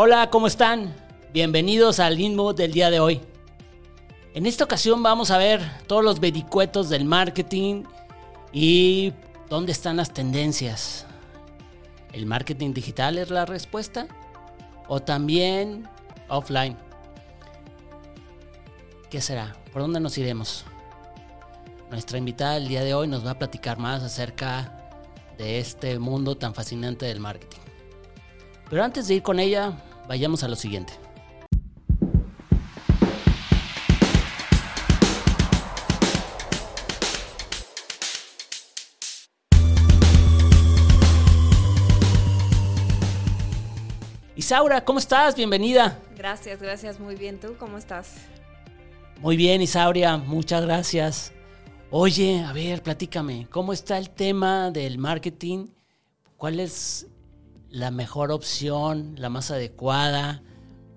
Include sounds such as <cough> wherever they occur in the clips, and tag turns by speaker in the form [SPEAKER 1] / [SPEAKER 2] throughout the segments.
[SPEAKER 1] Hola, ¿cómo están? Bienvenidos al Inmo del día de hoy. En esta ocasión vamos a ver todos los vericuetos del marketing y dónde están las tendencias. ¿El marketing digital es la respuesta? ¿O también offline? ¿Qué será? ¿Por dónde nos iremos? Nuestra invitada del día de hoy nos va a platicar más acerca de este mundo tan fascinante del marketing. Pero antes de ir con ella, vayamos a lo siguiente. Isaura, ¿cómo estás? Bienvenida.
[SPEAKER 2] Gracias, gracias, muy bien. ¿Tú cómo estás?
[SPEAKER 1] Muy bien, Isauria, muchas gracias. Oye, a ver, platícame, ¿cómo está el tema del marketing? ¿Cuál es la mejor opción, la más adecuada?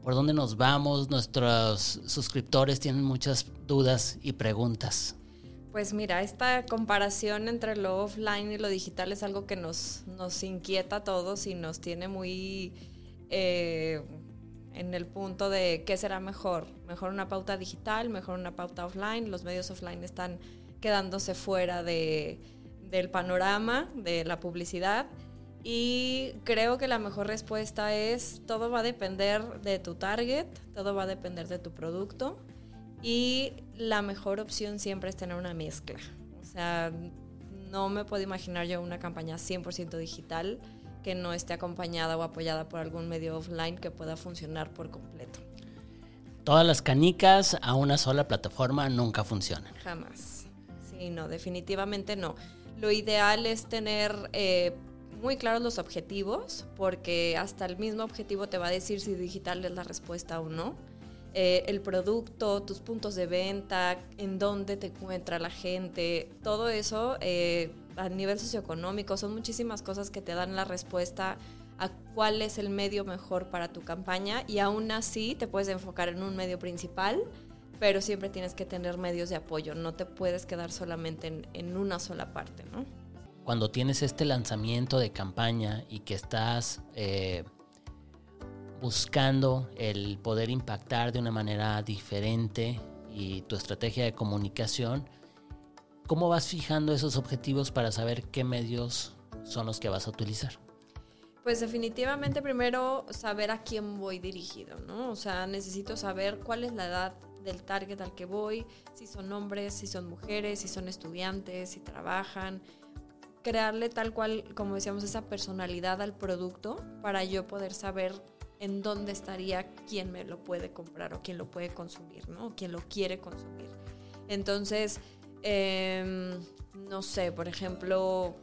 [SPEAKER 1] ¿Por dónde nos vamos? Nuestros suscriptores tienen muchas dudas y preguntas.
[SPEAKER 2] Pues mira, esta comparación entre lo offline y lo digital es algo que nos, nos inquieta a todos y nos tiene muy eh, en el punto de qué será mejor. Mejor una pauta digital, mejor una pauta offline. Los medios offline están quedándose fuera de, del panorama de la publicidad. Y creo que la mejor respuesta es, todo va a depender de tu target, todo va a depender de tu producto y la mejor opción siempre es tener una mezcla. O sea, no me puedo imaginar yo una campaña 100% digital que no esté acompañada o apoyada por algún medio offline que pueda funcionar por completo.
[SPEAKER 1] Todas las canicas a una sola plataforma nunca funcionan.
[SPEAKER 2] Jamás. Sí, no, definitivamente no. Lo ideal es tener eh, muy claros los objetivos, porque hasta el mismo objetivo te va a decir si digital es la respuesta o no. Eh, el producto, tus puntos de venta, en dónde te encuentra la gente, todo eso eh, a nivel socioeconómico, son muchísimas cosas que te dan la respuesta a cuál es el medio mejor para tu campaña y aún así te puedes enfocar en un medio principal, pero siempre tienes que tener medios de apoyo, no te puedes quedar solamente en, una sola parte, ¿no?
[SPEAKER 1] Cuando tienes este lanzamiento de campaña y que estás eh, buscando el poder impactar de una manera diferente y tu estrategia de comunicación, ¿Cómo vas fijando esos objetivos para saber qué medios son los que vas a utilizar?
[SPEAKER 2] Pues definitivamente primero saber a quién voy dirigido, ¿no? O sea, necesito saber cuál es la edad del target al que voy, si son hombres, si son mujeres, si son estudiantes, si trabajan, crearle tal cual, como decíamos, esa personalidad al producto para yo poder saber en dónde estaría quién me lo puede comprar o quién lo puede consumir, ¿no? O quién lo quiere consumir. Entonces, Em, no sé, por ejemplo,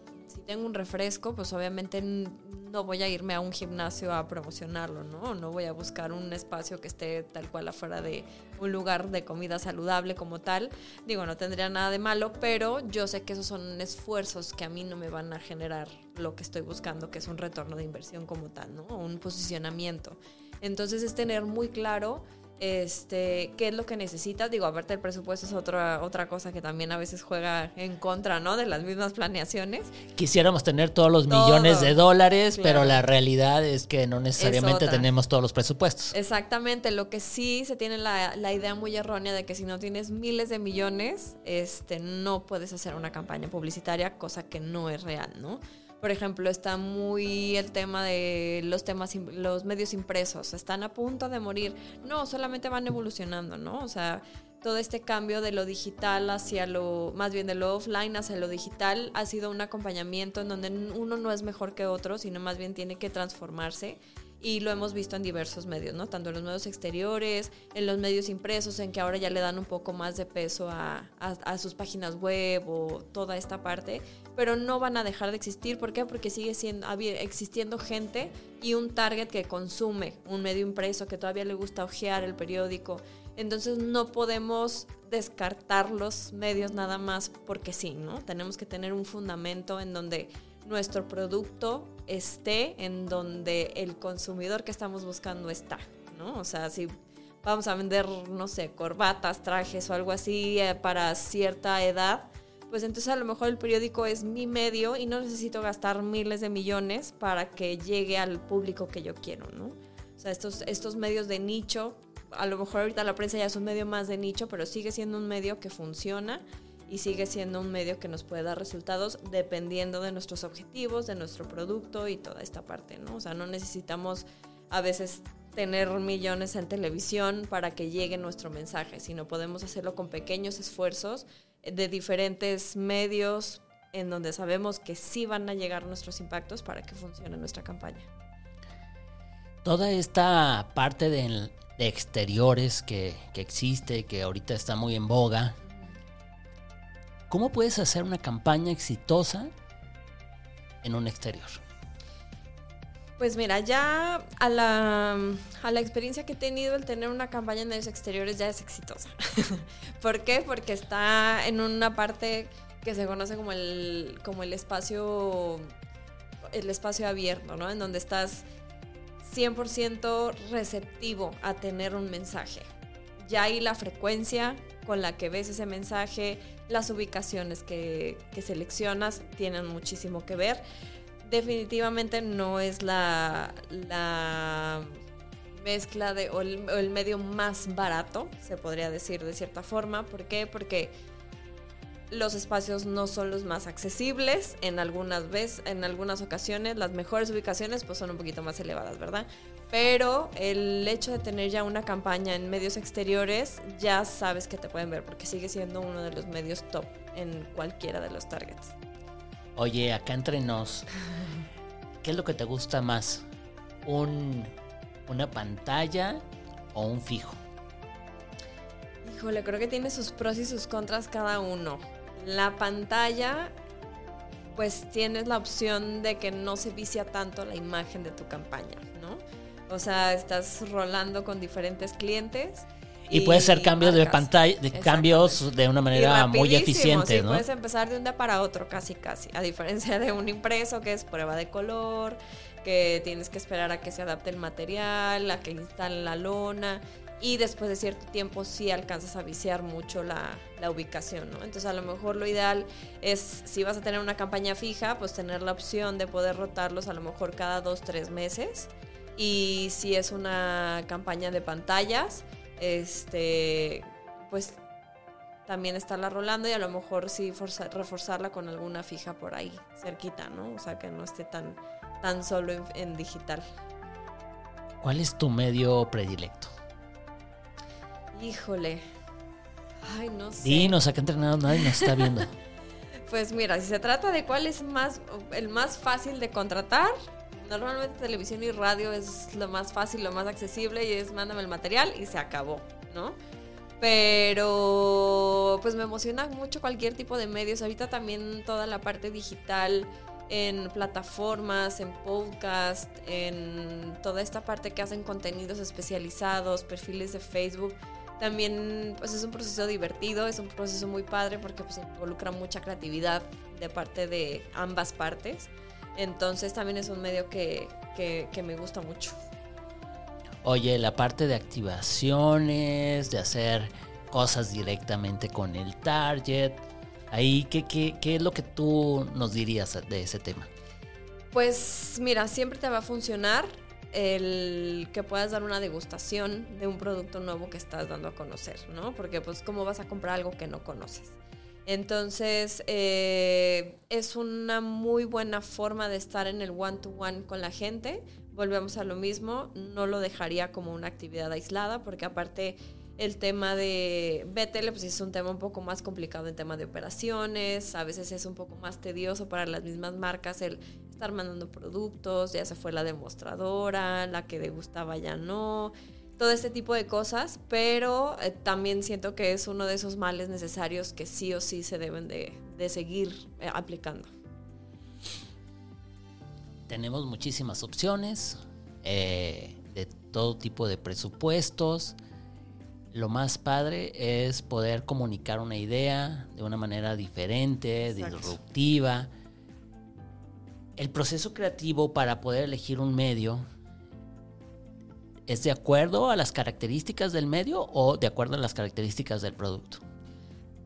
[SPEAKER 2] tengo un refresco, pues obviamente no voy a irme a un gimnasio a promocionarlo, ¿no? No voy a buscar un espacio que esté tal cual afuera de un lugar de comida saludable como tal. Digo, no tendría nada de malo, pero yo sé que esos son esfuerzos que a mí no me van a generar lo que estoy buscando, que es un retorno de inversión como tal, ¿no? Un posicionamiento. Entonces es tener muy claro este, qué es lo que necesitas. Digo, aparte el presupuesto es otra, otra cosa que también a veces juega en contra, ¿no? De las mismas planeaciones.
[SPEAKER 1] Quisiéramos tener todos los millones de dólares, pero la realidad es que no necesariamente tenemos todos los presupuestos.
[SPEAKER 2] Exactamente, lo que sí se tiene la, la, idea muy errónea de que si no tienes miles de millones, este, no puedes hacer una campaña publicitaria, cosa que no es real, ¿no? Por ejemplo, está muy el tema de los temas, los medios impresos, están a punto de morir. No, solamente van evolucionando, ¿no? O sea, todo este cambio de lo digital hacia lo, más bien de lo offline hacia lo digital, ha sido un acompañamiento en donde uno no es mejor que otro, sino más bien tiene que transformarse y lo hemos visto en diversos medios, ¿no? Tanto en los medios exteriores, en los medios impresos, en que ahora ya le dan un poco más de peso a, sus páginas web o toda esta parte, pero no van a dejar de existir. ¿Por qué? Porque sigue siendo, existiendo gente y un target que consume un medio impreso, que todavía le gusta ojear el periódico. Entonces no podemos descartar los medios nada más porque sí, ¿no? Tenemos que tener un fundamento en donde nuestro producto esté en donde el consumidor que estamos buscando está, ¿no? O sea, si vamos a vender, no sé, corbatas, trajes o algo así eh, para cierta edad, pues entonces a lo mejor el periódico es mi medio y no necesito gastar miles de millones para que llegue al público que yo quiero, ¿no? O sea, estos, estos medios de nicho, a lo mejor ahorita la prensa ya es un medio más de nicho, pero sigue siendo un medio que funciona y sigue siendo un medio que nos puede dar resultados dependiendo de nuestros objetivos, de nuestro producto y toda esta parte, ¿no? O sea, no necesitamos a veces tener millones en televisión para que llegue nuestro mensaje, sino podemos hacerlo con pequeños esfuerzos de diferentes medios en donde sabemos que sí van a llegar nuestros impactos para que funcione nuestra campaña.
[SPEAKER 1] Toda esta parte de, exteriores que, que existe, que ahorita está muy en boga, ¿Cómo puedes hacer una campaña exitosa en un exterior?
[SPEAKER 2] Pues mira, ya a la, a la experiencia que he tenido, el tener una campaña en medios exteriores ya es exitosa. <laughs> ¿Por qué? Porque está en una parte que se conoce como el, como el espacio el espacio abierto, ¿no? En donde estás 100% receptivo a tener un mensaje. Ya ahí la frecuencia con la que ves ese mensaje, las ubicaciones que, seleccionas tienen muchísimo que ver. Definitivamente no es la, la mezcla de, o el, medio más barato, se podría decir de cierta forma. ¿Por qué? Porque los espacios no son los más accesibles en algunas veces, en algunas ocasiones las mejores ubicaciones pues son un poquito más elevadas, ¿verdad? Pero el hecho de tener ya una campaña en medios exteriores, ya sabes que te pueden ver porque sigue siendo uno de los medios top en cualquiera de los targets.
[SPEAKER 1] Oye, acá entre nos, ¿qué es lo que te gusta más? ¿Un, ¿Una pantalla o un fijo?
[SPEAKER 2] Híjole, creo que tiene sus pros y sus contras cada uno. La pantalla, pues tienes la opción de que no se vicia tanto la imagen de tu campaña, ¿no? O sea, estás rolando con diferentes clientes.
[SPEAKER 1] Y, puede ser cambios de pantalla, de cambios de una manera muy eficiente, ¿no?
[SPEAKER 2] Puedes empezar de un día para otro, casi, casi. A diferencia de un impreso que es prueba de color, que tienes que esperar a que se adapte el material, a que instalen la lona. Y después de cierto tiempo sí alcanzas a viciar mucho la, la ubicación, ¿no? Entonces a lo mejor lo ideal es, si vas a tener una campaña fija, pues tener la opción de poder rotarlos a lo mejor cada dos, tres meses y si es una campaña de pantallas, este, pues también estarla rolando y a lo mejor sí reforzarla con alguna fija por ahí, cerquita, ¿no? O sea, que no esté tan, tan solo en, digital.
[SPEAKER 1] ¿Cuál es tu medio predilecto?
[SPEAKER 2] Híjole. Ay, no sé.
[SPEAKER 1] Dinos, acá entrenado nadie nos está viendo. <laughs>
[SPEAKER 2] pues mira, si se trata de cuál es más, el más fácil de contratar, Normalmente televisión y radio es lo más fácil, lo más accesible y es mándame el material y se acabó, ¿no? Pero pues me emociona mucho cualquier tipo de medios. Ahorita también toda la parte digital en plataformas, en podcast, en toda esta parte que hacen contenidos especializados, perfiles de Facebook. También pues es un proceso divertido, es un proceso muy padre porque pues involucra mucha creatividad de parte de ambas partes. Entonces también es un medio que, me gusta mucho.
[SPEAKER 1] Oye, la parte de activaciones, de hacer cosas directamente con el target, ahí, ¿qué, qué, es lo que tú nos dirías de ese tema?
[SPEAKER 2] Pues mira, siempre te va a funcionar el que puedas dar una degustación de un producto nuevo que estás dando a conocer, ¿no? Porque pues cómo vas a comprar algo que no conoces. Entonces, eh, es una muy buena forma de estar en el one-to-one con la gente. Volvemos a lo mismo, no lo dejaría como una actividad aislada, porque aparte el tema de BTL pues es un tema un poco más complicado en tema de operaciones, a veces es un poco más tedioso para las mismas marcas el estar mandando productos, ya se fue la demostradora, la que degustaba ya no todo este tipo de cosas, pero eh, también siento que es uno de esos males necesarios que sí o sí se deben de, seguir eh, aplicando.
[SPEAKER 1] Tenemos muchísimas opciones eh, de todo tipo de presupuestos. Lo más padre es poder comunicar una idea de una manera diferente, disruptiva. El proceso creativo para poder elegir un medio ¿Es de acuerdo a las características del medio o de acuerdo a las características del producto?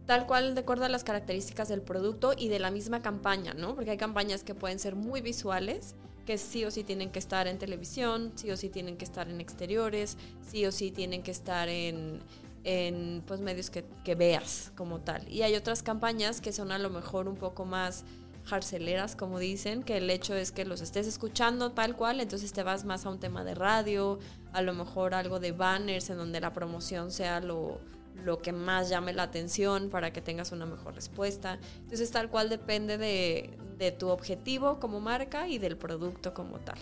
[SPEAKER 2] Tal cual de acuerdo a las características del producto y de la misma campaña, ¿no? Porque hay campañas que pueden ser muy visuales, que sí o sí tienen que estar en televisión, sí o sí tienen que estar en exteriores, sí o sí tienen que estar en, en pues, medios que, que veas como tal. Y hay otras campañas que son a lo mejor un poco más jarceleras, como dicen, que el hecho es que los estés escuchando tal cual, entonces te vas más a un tema de radio, a lo mejor algo de banners en donde la promoción sea lo, lo que más llame la atención para que tengas una mejor respuesta. Entonces tal cual depende de, de tu objetivo como marca y del producto como tal.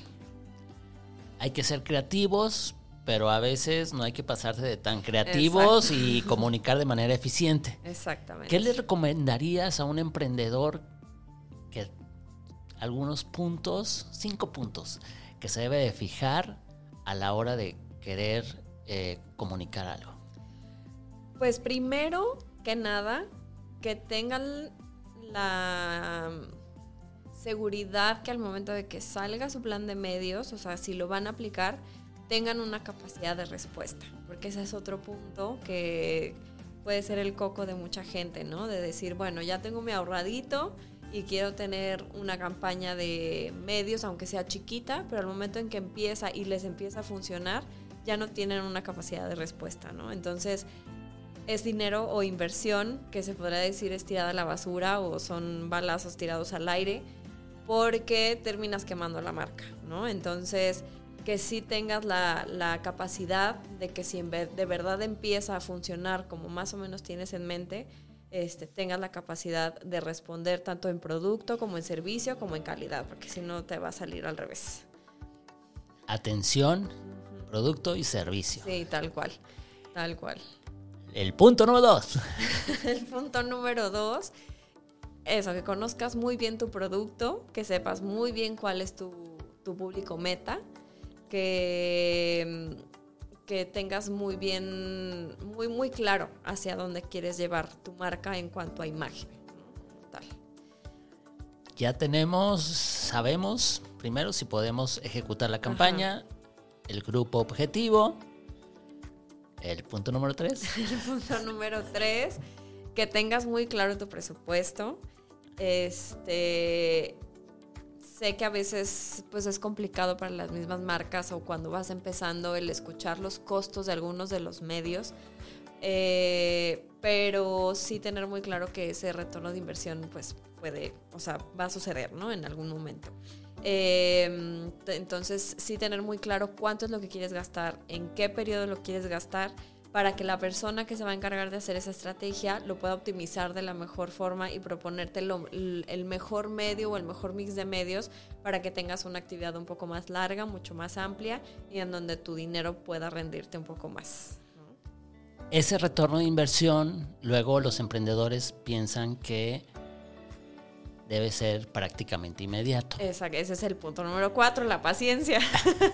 [SPEAKER 1] Hay que ser creativos, pero a veces no hay que pasarse de tan creativos y comunicar de manera eficiente.
[SPEAKER 2] Exactamente.
[SPEAKER 1] ¿Qué le recomendarías a un emprendedor que algunos puntos, cinco puntos, que se debe de fijar a la hora de querer eh, comunicar algo?
[SPEAKER 2] Pues primero que nada, que tengan la seguridad que al momento de que salga su plan de medios, o sea, si lo van a aplicar, tengan una capacidad de respuesta, porque ese es otro punto que puede ser el coco de mucha gente, ¿no? De decir, bueno, ya tengo mi ahorradito y quiero tener una campaña de medios, aunque sea chiquita, pero al momento en que empieza y les empieza a funcionar, ya no tienen una capacidad de respuesta, ¿no? Entonces, es dinero o inversión que se podría decir es tirada a la basura o son balazos tirados al aire porque terminas quemando la marca, ¿no? Entonces, que sí tengas la, la capacidad de que si en de verdad empieza a funcionar como más o menos tienes en mente, este, tengas la capacidad de responder tanto en producto como en servicio como en calidad, porque si no te va a salir al revés.
[SPEAKER 1] Atención, producto y servicio.
[SPEAKER 2] Sí, tal cual, tal cual.
[SPEAKER 1] El punto número dos. <laughs>
[SPEAKER 2] El punto número dos, eso, que conozcas muy bien tu producto, que sepas muy bien cuál es tu, tu público meta, que, que tengas muy bien, muy, muy claro hacia dónde quieres llevar tu marca en cuanto a imagen. Tal.
[SPEAKER 1] Ya tenemos, sabemos primero si podemos ejecutar la campaña, el grupo objetivo, el punto número tres. <laughs>
[SPEAKER 2] El punto número tres, que tengas muy claro tu presupuesto. Este, sé que a veces pues es complicado para las mismas marcas o cuando vas empezando el escuchar los costos de algunos de los medios, eh, pero sí tener muy claro que ese retorno de inversión pues puede, o sea, va a suceder, ¿no? En algún momento. Eh, entonces, sí tener muy claro cuánto es lo que quieres gastar, en qué periodo lo quieres gastar, para que la persona que se va a encargar de hacer esa estrategia lo pueda optimizar de la mejor forma y proponerte lo, el mejor medio o el mejor mix de medios para que tengas una actividad un poco más larga, mucho más amplia y en donde tu dinero pueda rendirte un poco más.
[SPEAKER 1] Ese retorno de inversión, luego los emprendedores piensan que debe ser prácticamente inmediato.
[SPEAKER 2] Esa, ese es el punto número cuatro, la paciencia.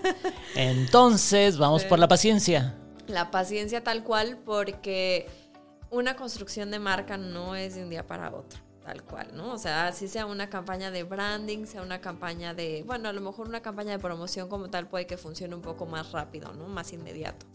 [SPEAKER 2] <laughs>
[SPEAKER 1] Entonces, vamos por la paciencia.
[SPEAKER 2] La paciencia tal cual, porque una construcción de marca no es de un día para otro, tal cual, ¿no? O sea, si sea una campaña de branding, sea una campaña de, bueno, a lo mejor una campaña de promoción como tal puede que funcione un poco más rápido, ¿no? Más inmediato.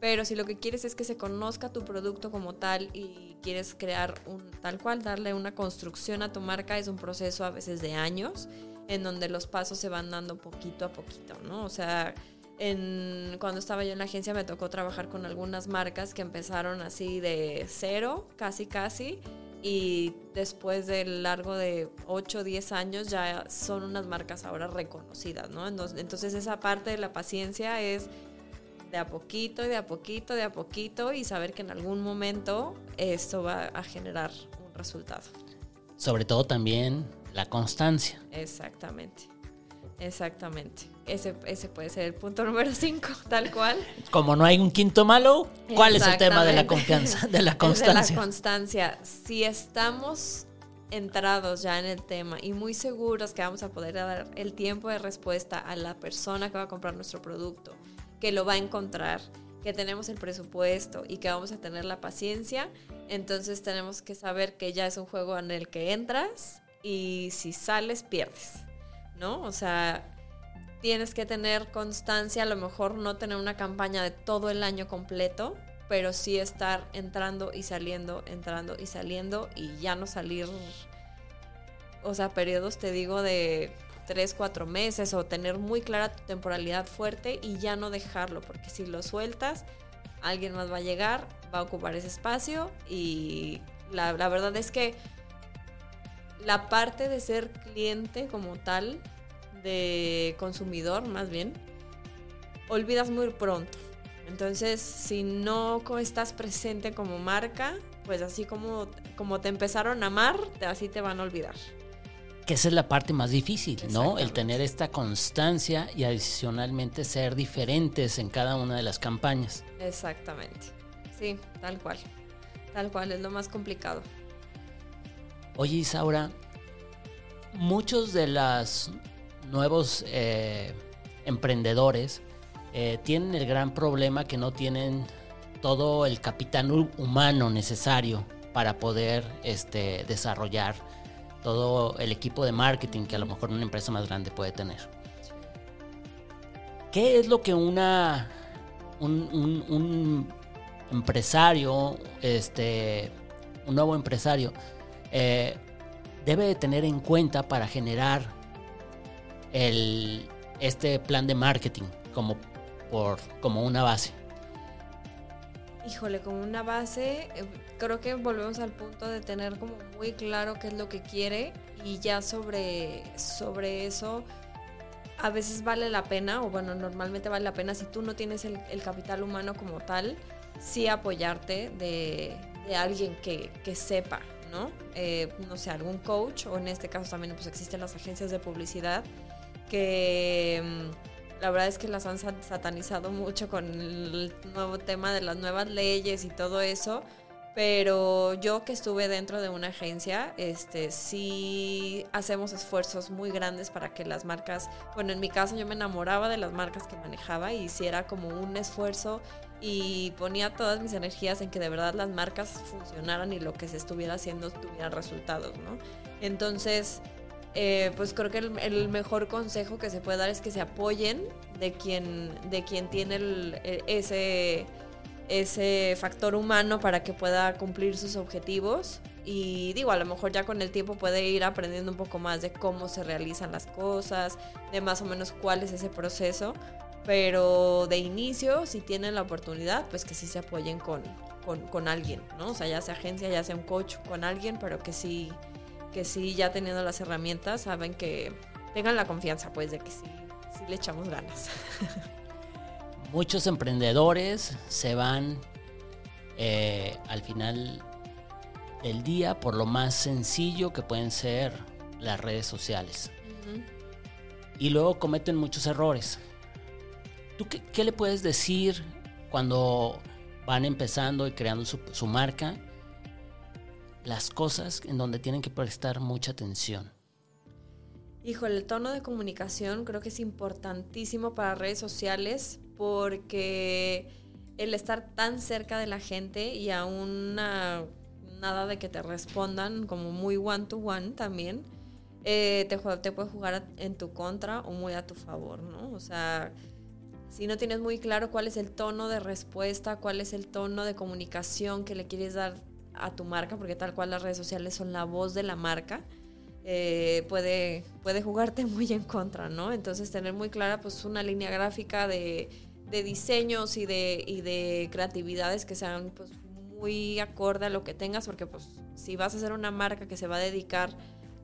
[SPEAKER 2] Pero si lo que quieres es que se conozca tu producto como tal y quieres crear un tal cual, darle una construcción a tu marca, es un proceso a veces de años, en donde los pasos se van dando poquito a poquito, ¿no? O sea, en, cuando estaba yo en la agencia me tocó trabajar con algunas marcas que empezaron así de cero, casi casi, y después del largo de 8 o 10 años ya son unas marcas ahora reconocidas, ¿no? Entonces esa parte de la paciencia es de a poquito y de a poquito, de a poquito y saber que en algún momento esto va a generar un resultado.
[SPEAKER 1] Sobre todo también la constancia.
[SPEAKER 2] Exactamente, exactamente. Ese, ese puede ser el punto número 5, <laughs> tal cual.
[SPEAKER 1] Como no hay un quinto malo, ¿cuál es el tema de la confianza, de la <laughs> constancia?
[SPEAKER 2] de la constancia. Si estamos entrados ya en el tema y muy seguros que vamos a poder dar el tiempo de respuesta a la persona que va a comprar nuestro producto, que lo va a encontrar, que tenemos el presupuesto y que vamos a tener la paciencia, entonces tenemos que saber que ya es un juego en el que entras y si sales pierdes, ¿no? O sea, tienes que tener constancia, a lo mejor no tener una campaña de todo el año completo, pero sí estar entrando y saliendo, entrando y saliendo y ya no salir, o sea, periodos te digo de tres, cuatro meses o tener muy clara tu temporalidad fuerte y ya no dejarlo, porque si lo sueltas, alguien más va a llegar, va a ocupar ese espacio y la, la verdad es que la parte de ser cliente como tal, de consumidor más bien, olvidas muy pronto. Entonces, si no estás presente como marca, pues así como, como te empezaron a amar, así te van a olvidar.
[SPEAKER 1] Que esa es la parte más difícil, ¿no? El tener esta constancia y adicionalmente ser diferentes en cada una de las campañas.
[SPEAKER 2] Exactamente. Sí, tal cual. Tal cual, es lo más complicado.
[SPEAKER 1] Oye, Isaura, muchos de los nuevos eh, emprendedores eh, tienen el gran problema que no tienen todo el capital humano necesario para poder este, desarrollar todo el equipo de marketing que a lo mejor una empresa más grande puede tener. ¿Qué es lo que una, un, empresario, este, un nuevo empresario, eh, debe de tener en cuenta para generar el, este plan de marketing como, por, como una base?
[SPEAKER 2] Híjole, como una base, eh, creo que volvemos al punto de tener como muy claro qué es lo que quiere y ya sobre, sobre eso a veces vale la pena, o bueno, normalmente vale la pena si tú no tienes el, capital humano como tal, sí apoyarte de, alguien que, sepa, ¿no? Eh, no sé, algún coach, o en este caso también pues existen las agencias de publicidad que mm, la verdad es que las han satanizado mucho con el nuevo tema de las nuevas leyes y todo eso. Pero yo que estuve dentro de una agencia, este, sí hacemos esfuerzos muy grandes para que las marcas, bueno, en mi caso yo me enamoraba de las marcas que manejaba y si era como un esfuerzo y ponía todas mis energías en que de verdad las marcas funcionaran y lo que se estuviera haciendo tuviera resultados, ¿no? Entonces, eh, pues creo que el, mejor consejo que se puede dar es que se apoyen de quien, de quien tiene e, ese, ese factor humano para que pueda cumplir sus objetivos. Y digo, a lo mejor ya con el tiempo puede ir aprendiendo un poco más de cómo se realizan las cosas, de más o menos cuál es ese proceso. Pero de inicio, si tienen la oportunidad, pues que sí se apoyen con, con, con alguien, ¿no? O sea, ya sea agencia, ya sea un coach, con alguien, pero que sí que sí, ya teniendo las herramientas, saben que tengan la confianza, pues, de que sí, sí le echamos ganas. <laughs>
[SPEAKER 1] Muchos emprendedores se van eh, al final del día por lo más sencillo que pueden ser las redes sociales. Y luego cometen muchos errores. ¿Tú qué, le puedes decir cuando van empezando y creando su, marca las cosas en donde tienen que prestar mucha atención?
[SPEAKER 2] Híjole, el tono de comunicación creo que es importantísimo para redes sociales porque el estar tan cerca de la gente y aún nada de que te respondan como muy one to one también, eh, te, te puede jugar en tu contra o muy a tu favor, ¿no? O sea, si no tienes muy claro cuál es el tono de respuesta, cuál es el tono de comunicación que le quieres dar a tu marca, porque tal cual las redes sociales son la voz de la marca, eh, puede, puede jugarte <laughs> muy en contra, ¿no? Entonces tener muy clara pues una línea gráfica de, diseños y de, y de creatividades que sean pues muy acorde a lo que tengas, porque pues si vas a ser una marca que se va a dedicar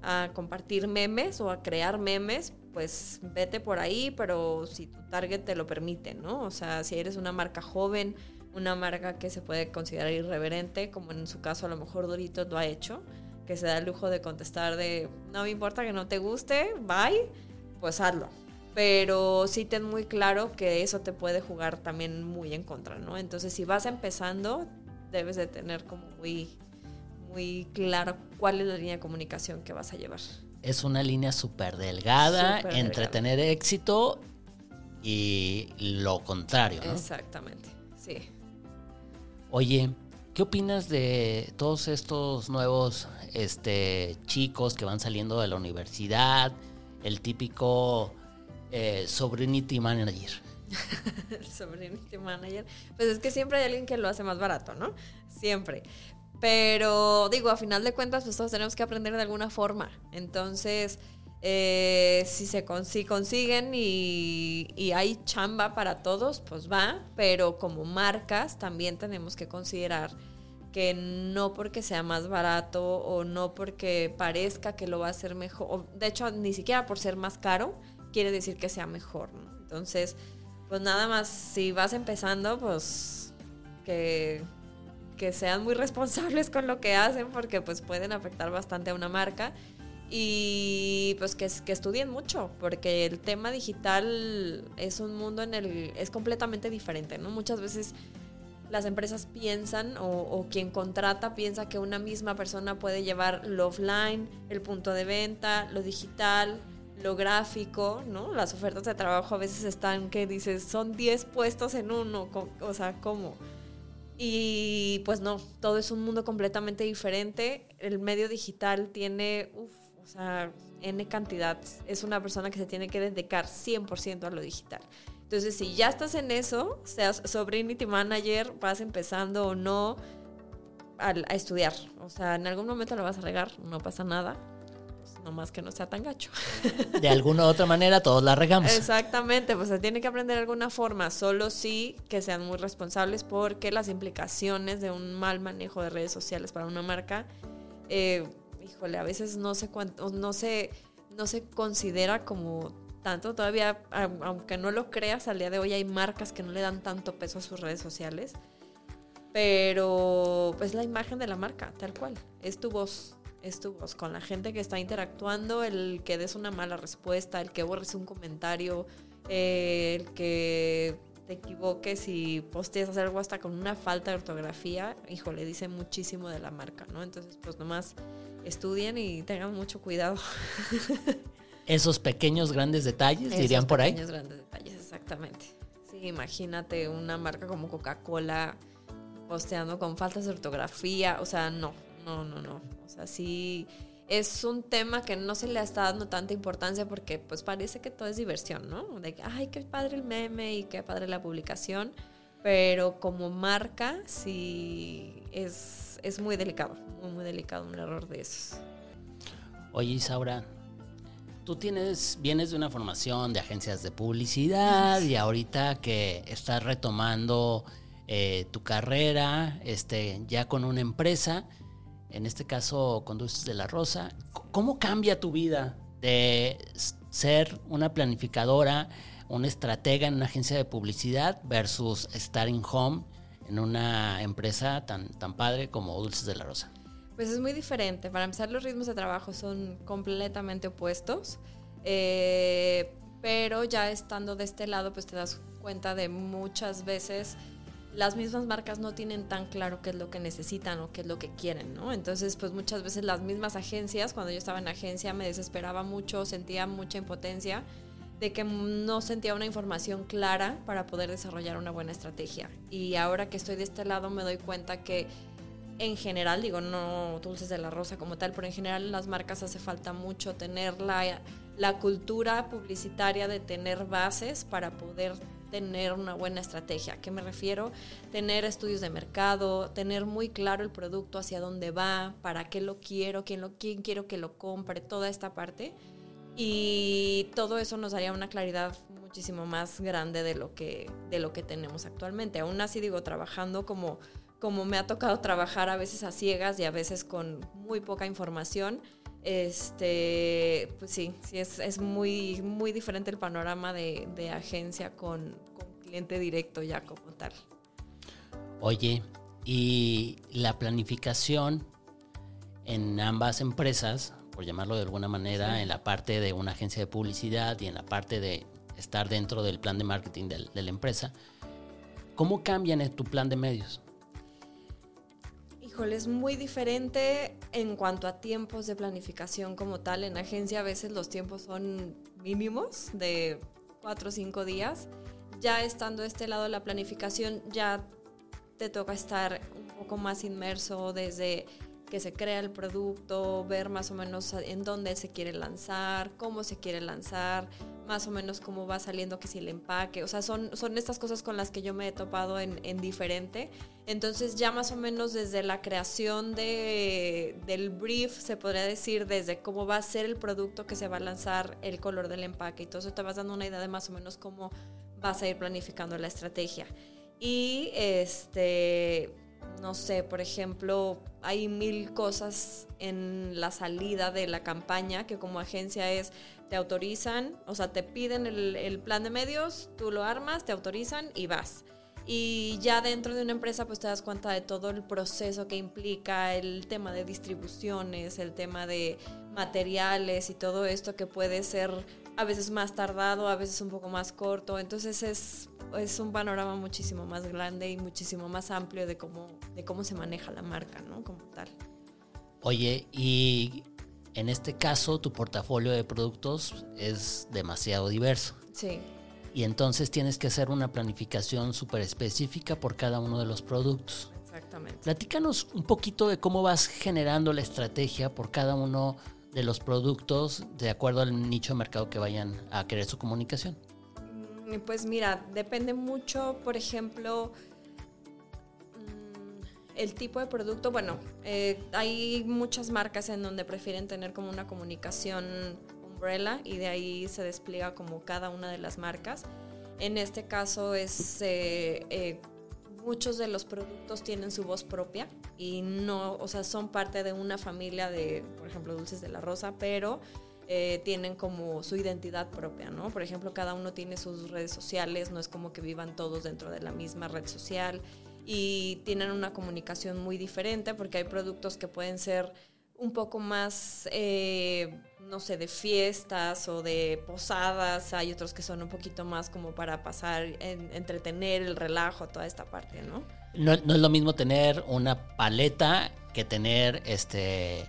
[SPEAKER 2] a compartir memes o a crear memes, pues vete por ahí, pero si tu target te lo permite, ¿no? O sea, si eres una marca joven una marca que se puede considerar irreverente, como en su caso a lo mejor Doritos lo ha hecho, que se da el lujo de contestar de no me importa que no te guste, bye, pues hazlo. Pero sí ten muy claro que eso te puede jugar también muy en contra, ¿no? Entonces si vas empezando, debes de tener como muy, muy claro cuál es la línea de comunicación que vas a llevar.
[SPEAKER 1] Es una línea súper delgada entre tener éxito y lo contrario, ¿no?
[SPEAKER 2] Exactamente, sí.
[SPEAKER 1] Oye, ¿qué opinas de todos estos nuevos este, chicos que van saliendo de la universidad? El típico eh, Sobrinity Manager. <laughs>
[SPEAKER 2] Sobrinity Manager. Pues es que siempre hay alguien que lo hace más barato, ¿no? Siempre. Pero digo, a final de cuentas, pues todos tenemos que aprender de alguna forma. Entonces, Eh, si se consiguen y, hay chamba para todos, pues va, pero como marcas también tenemos que considerar que no porque sea más barato o no porque parezca que lo va a hacer mejor, o de hecho ni siquiera por ser más caro, quiere decir que sea mejor. Entonces, pues nada más, si vas empezando, pues que, que sean muy responsables con lo que hacen porque pues pueden afectar bastante a una marca y pues que, que, estudien mucho, porque el tema digital es un mundo en el es completamente diferente, ¿no? Muchas veces las empresas piensan o, o, quien contrata piensa que una misma persona puede llevar lo offline, el punto de venta, lo digital, lo gráfico, ¿no? Las ofertas de trabajo a veces están que dices, son 10 puestos en uno, o sea, ¿cómo? Y pues no, todo es un mundo completamente diferente. El medio digital tiene, uff, o sea, N cantidad. Es una persona que se tiene que dedicar 100% a lo digital. Entonces, si ya estás en eso, seas Sobrinity Manager, vas empezando o no a, estudiar. O sea, en algún momento lo vas a regar, no pasa nada. Pues, no más que no sea tan gacho. <laughs>
[SPEAKER 1] De alguna u otra manera, todos la regamos.
[SPEAKER 2] Exactamente, pues se tiene que aprender de alguna forma, solo sí que sean muy responsables porque las implicaciones de un mal manejo de redes sociales para una marca eh, híjole, a veces no se, cuánto, no se, no se considera como tanto. Todavía, aunque no lo creas, al día de hoy hay marcas que no le dan tanto peso a sus redes sociales. Pero pues la imagen de la marca, tal cual. Es tu voz, es tu voz. Con la gente que está interactuando, el que des una mala respuesta, el que borres un comentario, eh, el que te equivoques y postees algo hasta con una falta de ortografía, híjole, dice muchísimo de la marca, ¿no? Entonces, pues nomás estudien y tengan mucho cuidado. <laughs>
[SPEAKER 1] Esos pequeños grandes detalles, Esos dirían por ahí.
[SPEAKER 2] Pequeños grandes detalles, exactamente. Sí, imagínate una marca como Coca-Cola posteando con faltas de ortografía, o sea, no, no, no, no. Sea, sí es un tema que no se le está dando tanta importancia porque pues parece que todo es diversión, ¿no? De que, ay, qué padre el meme y qué padre la publicación, pero como marca sí es es muy delicado, muy, muy delicado un error de esos.
[SPEAKER 1] Oye, Isaura, tú tienes, vienes de una formación de agencias de publicidad y ahorita que estás retomando eh, tu carrera, este, ya con una empresa, en este caso Conduces de la Rosa, ¿cómo cambia tu vida de ser una planificadora, una estratega en una agencia de publicidad versus estar in home en una empresa tan, tan padre como Dulces de la Rosa?
[SPEAKER 2] Pues es muy diferente. Para empezar, los ritmos de trabajo son completamente opuestos. Eh, pero ya estando de este lado, pues te das cuenta de muchas veces las mismas marcas no tienen tan claro qué es lo que necesitan o qué es lo que quieren, ¿no? Entonces, pues muchas veces las mismas agencias, cuando yo estaba en agencia, me desesperaba mucho, sentía mucha impotencia de que no sentía una información clara para poder desarrollar una buena estrategia. Y ahora que estoy de este lado me doy cuenta que en general, digo, no dulces de la rosa como tal, pero en general en las marcas hace falta mucho tener la, la cultura publicitaria de tener bases para poder tener una buena estrategia. ¿A qué me refiero? Tener estudios de mercado, tener muy claro el producto, hacia dónde va, para qué lo quiero, quién, lo, quién quiero que lo compre, toda esta parte y todo eso nos daría una claridad muchísimo más grande de lo que, de lo que tenemos actualmente. Aún así digo, trabajando como, como me ha tocado trabajar a veces a ciegas y a veces con muy poca información, este, pues sí, sí es, es muy, muy diferente el panorama de, de agencia con, con cliente directo ya como tal.
[SPEAKER 1] Oye, y la planificación en ambas empresas por llamarlo de alguna manera, en la parte de una agencia de publicidad y en la parte de estar dentro del plan de marketing de, de la empresa. ¿Cómo cambian en tu plan de medios?
[SPEAKER 2] Híjole, es muy diferente en cuanto a tiempos de planificación como tal. En agencia a veces los tiempos son mínimos de cuatro o cinco días. Ya estando de este lado la planificación, ya te toca estar un poco más inmerso desde que se crea el producto, ver más o menos en dónde se quiere lanzar, cómo se quiere lanzar, más o menos cómo va saliendo que si el empaque, o sea, son, son estas cosas con las que yo me he topado en, en diferente. Entonces ya más o menos desde la creación de, del brief, se podría decir, desde cómo va a ser el producto que se va a lanzar, el color del empaque y todo eso te vas dando una idea de más o menos cómo vas a ir planificando la estrategia. Y este, no sé, por ejemplo, hay mil cosas en la salida de la campaña que como agencia es, te autorizan, o sea, te piden el, plan de medios, tú lo armas, te autorizan y vas. Y ya dentro de una empresa pues te das cuenta de todo el proceso que implica el tema de distribuciones, el tema de materiales y todo esto que puede ser a veces más tardado, a veces un poco más corto. Entonces es, es un panorama muchísimo más grande y muchísimo más amplio de cómo, de cómo se maneja la marca, ¿no? Como tal.
[SPEAKER 1] Oye, y en este caso tu portafolio de productos es demasiado diverso.
[SPEAKER 2] Sí.
[SPEAKER 1] Y entonces tienes que hacer una planificación súper específica por cada uno de los productos.
[SPEAKER 2] Exactamente.
[SPEAKER 1] Platícanos un poquito de cómo vas generando la estrategia por cada uno de los productos de acuerdo al nicho de mercado que vayan a querer su comunicación?
[SPEAKER 2] Pues mira, depende mucho, por ejemplo, mm, el tipo de producto. Bueno, eh, hay muchas marcas en donde prefieren tener como una comunicación umbrella y de ahí se despliega como cada una de las marcas. En este caso es eh, eh, muchos de los productos tienen su voz propia y no, o sea, son parte de una familia de, por ejemplo, Dulces de la Rosa, pero eh, tienen como su identidad propia, ¿no? Por ejemplo, cada uno tiene sus redes sociales, no es como que vivan todos dentro de la misma red social y tienen una comunicación muy diferente porque hay productos que pueden ser un poco más, eh, no sé, de fiestas o de posadas. Hay otros que son un poquito más como para pasar, entretener, el relajo, toda esta parte, ¿no?
[SPEAKER 1] ¿no? es lo mismo tener una paleta que tener este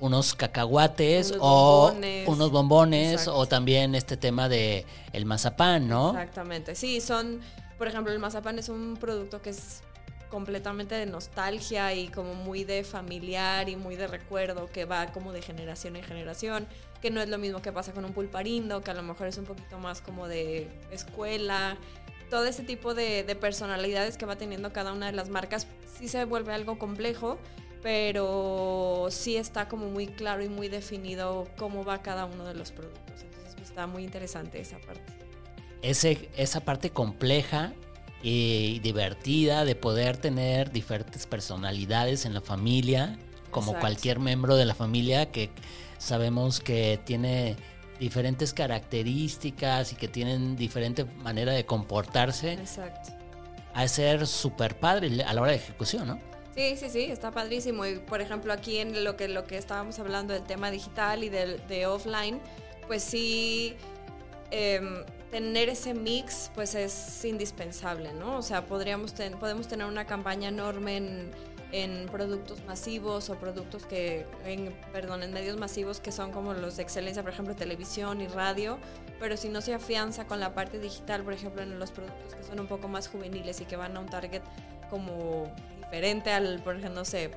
[SPEAKER 1] unos cacahuates o unos bombones o también este tema de el mazapán, ¿no?
[SPEAKER 2] Exactamente. Sí, son, por ejemplo, el mazapán es un producto que es completamente de nostalgia y como muy de familiar y muy de recuerdo que va como de generación en generación, que no es lo mismo que pasa con un pulparindo, que a lo mejor es un poquito más como de escuela. Todo ese tipo de, personalidades que va teniendo cada una de las marcas sí se vuelve algo complejo, pero sí está como muy claro y muy definido cómo va cada uno de los productos. Entonces pues, está muy interesante esa parte.
[SPEAKER 1] Ese, esa parte compleja y divertida de poder tener diferentes personalidades en la familia, como cualquier miembro de la familia que sabemos que tiene diferentes características y que tienen diferente manera de comportarse.
[SPEAKER 2] Exacto.
[SPEAKER 1] A ser súper padre a la hora de ejecución, ¿no?
[SPEAKER 2] Sí, sí, sí, está padrísimo. Y por ejemplo, aquí en lo que, lo que estábamos hablando del tema digital y de, de offline, pues sí. Eh, tener ese mix pues es indispensable, ¿no? O sea, podríamos podemos tener una campaña enorme en, productos masivos o productos que, en, perdón, en medios masivos que son como los de excelencia, por ejemplo, televisión y radio, pero si no se afianza con la parte digital, por ejemplo, en los productos que son un poco más juveniles y que van a un target como diferente al, por ejemplo, no sé,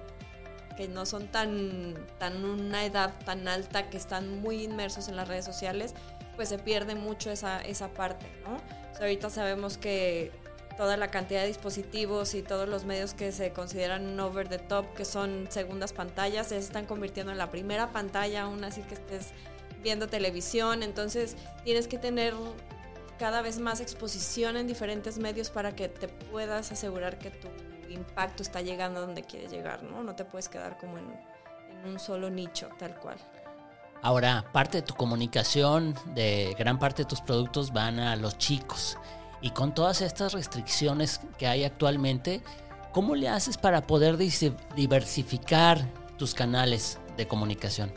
[SPEAKER 2] que no son tan, tan una edad tan alta, que están muy inmersos en las redes sociales, pues se pierde mucho esa, esa parte, ¿no? ahorita sabemos que toda la cantidad de dispositivos y todos los medios que se consideran over the top, que son segundas pantallas, se están convirtiendo en la primera pantalla, aún así que estés viendo televisión, entonces tienes que tener cada vez más exposición en diferentes medios para que te puedas asegurar que tu impacto está llegando a donde quieres llegar, ¿no? No te puedes quedar como en, en un solo nicho, tal cual.
[SPEAKER 1] Ahora, parte de tu comunicación, de gran parte de tus productos van a los chicos. Y con todas estas restricciones que hay actualmente, ¿cómo le haces para poder diversificar tus canales de comunicación?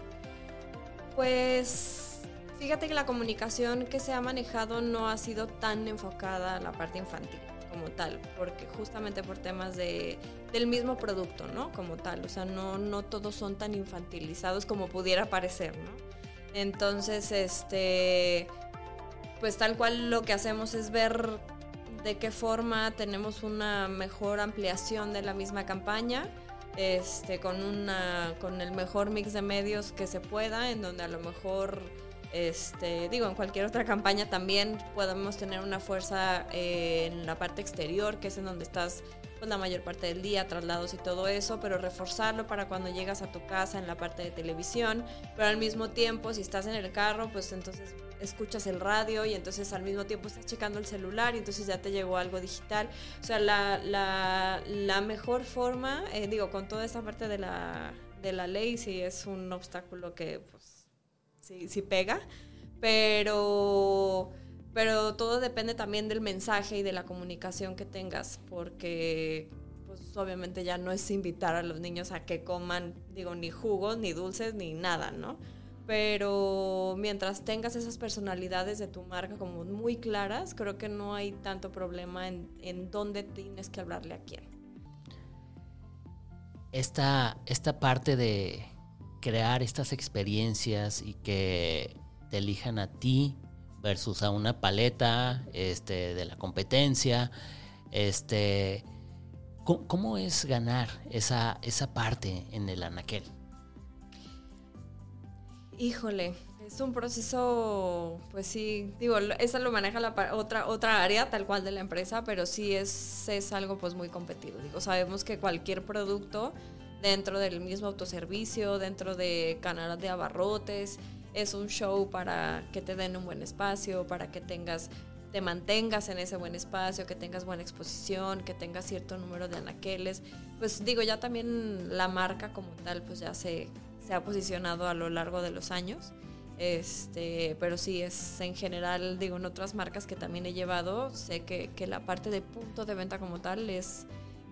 [SPEAKER 2] Pues fíjate que la comunicación que se ha manejado no ha sido tan enfocada a la parte infantil como tal, porque justamente por temas de, del mismo producto, ¿no? Como tal, o sea, no, no todos son tan infantilizados como pudiera parecer, ¿no? Entonces, este, pues tal cual lo que hacemos es ver de qué forma tenemos una mejor ampliación de la misma campaña este, con, una, con el mejor mix de medios que se pueda, en donde a lo mejor, este, digo, en cualquier otra campaña también podemos tener una fuerza eh, en la parte exterior, que es en donde estás pues, la mayor parte del día, traslados y todo eso, pero reforzarlo para cuando llegas a tu casa en la parte de televisión, pero al mismo tiempo, si estás en el carro, pues entonces escuchas el radio y entonces al mismo tiempo estás checando el celular y entonces ya te llegó algo digital. O sea, la, la, mejor forma, eh, digo, con toda esta parte de la, de la ley, sí es un obstáculo que pues sí, sí pega, pero, pero todo depende también del mensaje y de la comunicación que tengas, porque pues obviamente ya no es invitar a los niños a que coman, digo, ni jugos, ni dulces, ni nada, ¿no? pero mientras tengas esas personalidades de tu marca como muy claras, creo que no hay tanto problema en, en dónde tienes que hablarle a quién.
[SPEAKER 1] Esta, esta parte de crear estas experiencias y que te elijan a ti versus a una paleta este, de la competencia, este, ¿cómo, es ganar esa, esa parte en el anaquel?
[SPEAKER 2] Híjole, es un proceso, pues sí, digo, eso lo maneja la otra, otra área tal cual de la empresa, pero sí es, es algo pues muy competido. Digo, sabemos que cualquier producto dentro del mismo autoservicio, dentro de canales de abarrotes, es un show para que te den un buen espacio, para que tengas te mantengas en ese buen espacio, que tengas buena exposición, que tengas cierto número de anaqueles. Pues digo, ya también la marca como tal, pues ya se, se ha posicionado a lo largo de los años. Este, pero sí, es en general, digo, en otras marcas que también he llevado, sé que, que, la parte de punto de venta como tal es,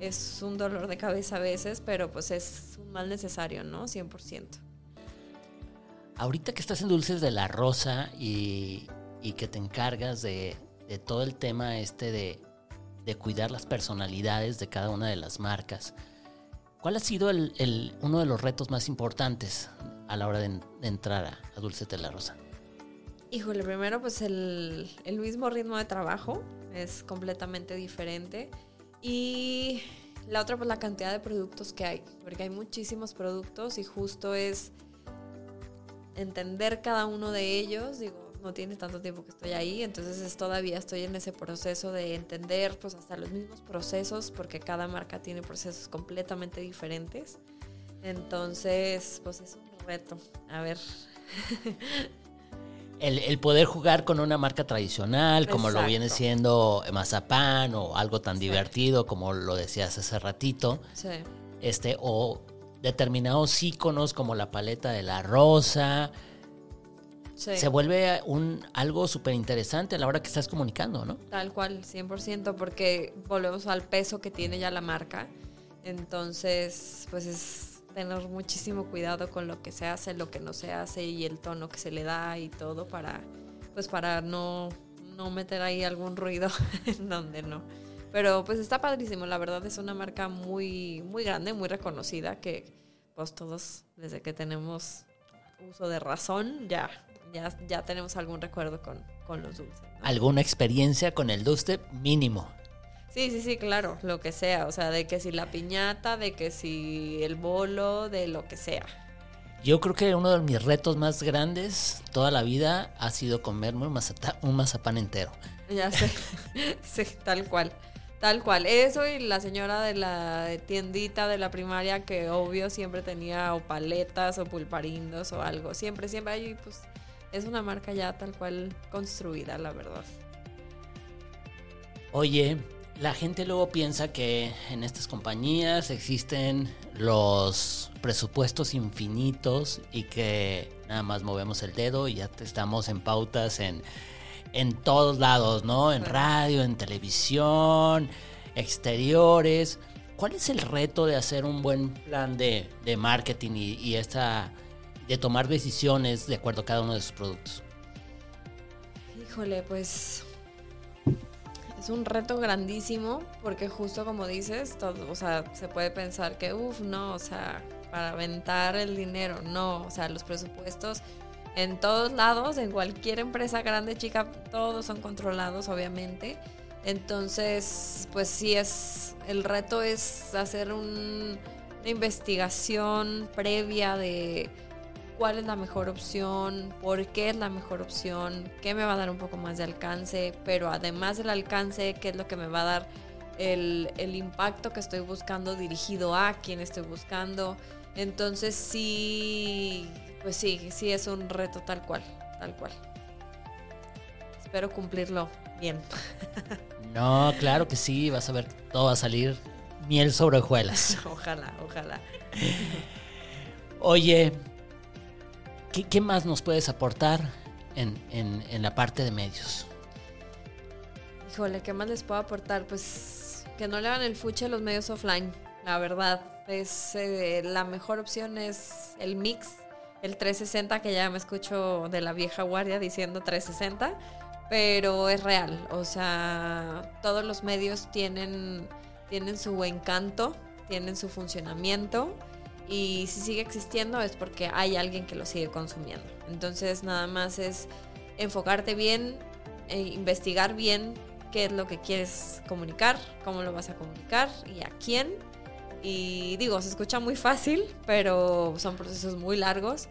[SPEAKER 2] es un dolor de cabeza a veces, pero pues es un mal necesario, ¿no? 100%.
[SPEAKER 1] Ahorita que estás en Dulces de la Rosa y, y que te encargas de, de, todo el tema este de, de cuidar las personalidades de cada una de las marcas, ¿Cuál ha sido el, uno de los retos más importantes a la hora de, entrar a, Dulce de la Rosa?
[SPEAKER 2] Híjole, primero pues el, el, mismo ritmo de trabajo es completamente diferente y la otra pues la cantidad de productos que hay, porque hay muchísimos productos y justo es entender cada uno de ellos, digo, no tiene tanto tiempo que estoy ahí, entonces es, todavía estoy en ese proceso de entender pues hasta los mismos procesos, porque cada marca tiene procesos completamente diferentes. Entonces, pues es un reto. A ver. <laughs>
[SPEAKER 1] El, poder jugar con una marca tradicional, como lo viene siendo Mazapán, o algo tan divertido como lo decías hace ratito. Sí. Este, o determinados íconos como la paleta de la rosa, se vuelve un, algo súper interesante a la hora que estás comunicando, ¿no?
[SPEAKER 2] Tal cual, 100%, porque volvemos al peso que tiene ya la marca. Entonces, pues es tener muchísimo cuidado con lo que se hace, lo que no se hace y el tono que se le da y todo para, pues para no, no meter ahí algún ruido <laughs> en donde no. Pero pues está padrísimo, la verdad es una marca muy, muy grande, muy reconocida que pues todos desde que tenemos uso de razón ya ya, tenemos algún recuerdo con, los dulces.
[SPEAKER 1] ¿Alguna experiencia con el dulce mínimo?
[SPEAKER 2] Sí, sí, sí, claro, lo que sea. O sea, de que si la piñata, de que si el bolo, de lo que sea.
[SPEAKER 1] Yo creo que uno de mis retos más grandes toda la vida ha sido comerme un, un mazapán entero.
[SPEAKER 2] Ya sé, <laughs> sí, tal cual. Tal cual. Eso y la señora de la tiendita de la primaria que obvio siempre tenía o paletas o pulparindos o algo. Siempre, siempre ahí pues es una marca ya tal cual construida, la verdad.
[SPEAKER 1] Oye, la gente luego piensa que en estas compañías existen los presupuestos infinitos y que nada más movemos el dedo y ya estamos en pautas en, en todos lados, ¿no? En radio, en televisión, exteriores. ¿Cuál es el reto de hacer un buen plan de, marketing y, y esta de tomar decisiones de acuerdo a cada uno de sus productos?
[SPEAKER 2] Híjole, pues es un reto grandísimo porque justo como dices, todo, o sea, se puede pensar que, uff, no, o sea, para aventar el dinero, no, o sea, los presupuestos en todos lados, en cualquier empresa grande, chica, todos son controlados, obviamente. Entonces, pues sí es, el reto es hacer un, una investigación previa de cuál es la mejor opción, por qué es la mejor opción, qué me va a dar un poco más de alcance, pero además del alcance, qué es lo que me va a dar el, el impacto que estoy buscando dirigido a quien estoy buscando. Entonces sí, pues sí, sí es un reto tal cual, tal cual. Espero cumplirlo bien. <laughs>
[SPEAKER 1] No, claro que sí, vas a ver, todo va a salir miel sobre hojuelas. <laughs>
[SPEAKER 2] ojalá, ojalá.
[SPEAKER 1] Oye, ¿qué, más nos puedes aportar en, en, la parte de medios?
[SPEAKER 2] Híjole, ¿qué más les puedo aportar? Pues que no le hagan el fuche a los medios offline, la verdad. Es, eh, la mejor opción es el mix, el 360, que ya me escucho de la vieja guardia diciendo 360, pero es real. O sea, todos los medios tienen tienen su encanto, tienen su funcionamiento y si sigue existiendo es porque hay alguien que lo sigue consumiendo. Entonces nada más es enfocarte bien, e investigar bien qué es lo que quieres comunicar, cómo lo vas a comunicar y a quién. Y digo, se escucha muy fácil, pero son procesos muy largos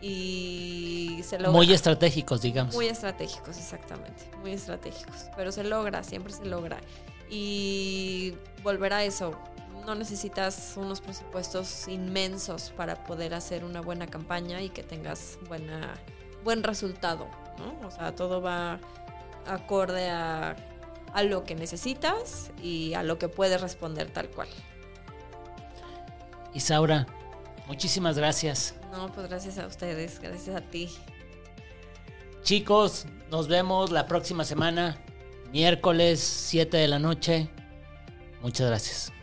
[SPEAKER 2] y se logra.
[SPEAKER 1] Muy estratégicos, digamos.
[SPEAKER 2] Muy estratégicos, exactamente. Muy estratégicos. Pero se logra, siempre se logra y volver a eso. No necesitas unos presupuestos inmensos para poder hacer una buena campaña y que tengas buena, buen resultado. ¿no? O sea, todo va acorde a, a lo que necesitas y a lo que puedes responder tal cual.
[SPEAKER 1] Isaura, muchísimas gracias.
[SPEAKER 2] No, pues gracias a ustedes, gracias a ti.
[SPEAKER 1] Chicos, nos vemos la próxima semana miércoles 7 de la noche. Muchas gracias.